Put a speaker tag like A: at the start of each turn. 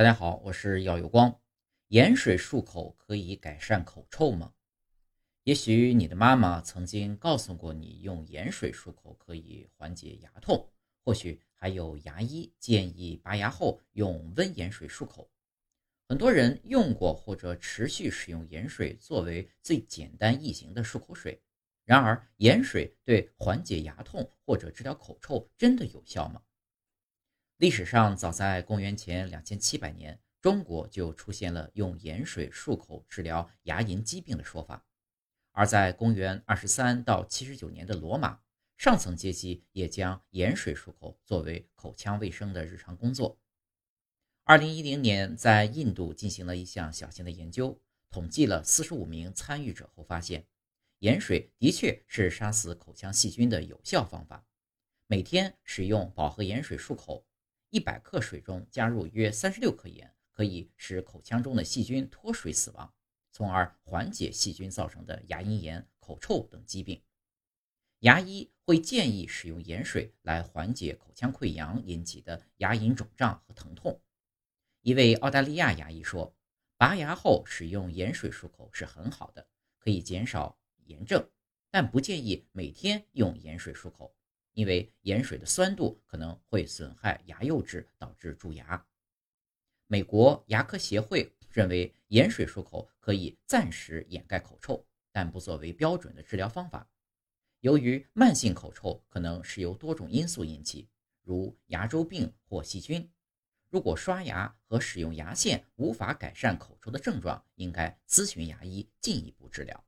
A: 大家好，我是耀有光。盐水漱口可以改善口臭吗？也许你的妈妈曾经告诉过你，用盐水漱口可以缓解牙痛。或许还有牙医建议拔牙后用温盐水漱口。很多人用过或者持续使用盐水作为最简单易行的漱口水。然而，盐水对缓解牙痛或者治疗口臭真的有效吗？历史上，早在公元前两千七百年，中国就出现了用盐水漱口治疗牙龈疾病的说法；而在公元二十三到七十九年的罗马，上层阶级也将盐水漱口作为口腔卫生的日常工作。二零一零年，在印度进行了一项小型的研究，统计了四十五名参与者后发现，盐水的确是杀死口腔细菌的有效方法。每天使用饱和盐水漱口。一百克水中加入约三十六克盐，可以使口腔中的细菌脱水死亡，从而缓解细菌造成的牙龈炎、口臭等疾病。牙医会建议使用盐水来缓解口腔溃疡引起的牙龈肿胀和疼痛。一位澳大利亚牙医说：“拔牙后使用盐水漱口是很好的，可以减少炎症，但不建议每天用盐水漱口。”因为盐水的酸度可能会损害牙釉质，导致蛀牙。美国牙科协会认为，盐水漱口可以暂时掩盖口臭，但不作为标准的治疗方法。由于慢性口臭可能是由多种因素引起，如牙周病或细菌。如果刷牙和使用牙线无法改善口臭的症状，应该咨询牙医进一步治疗。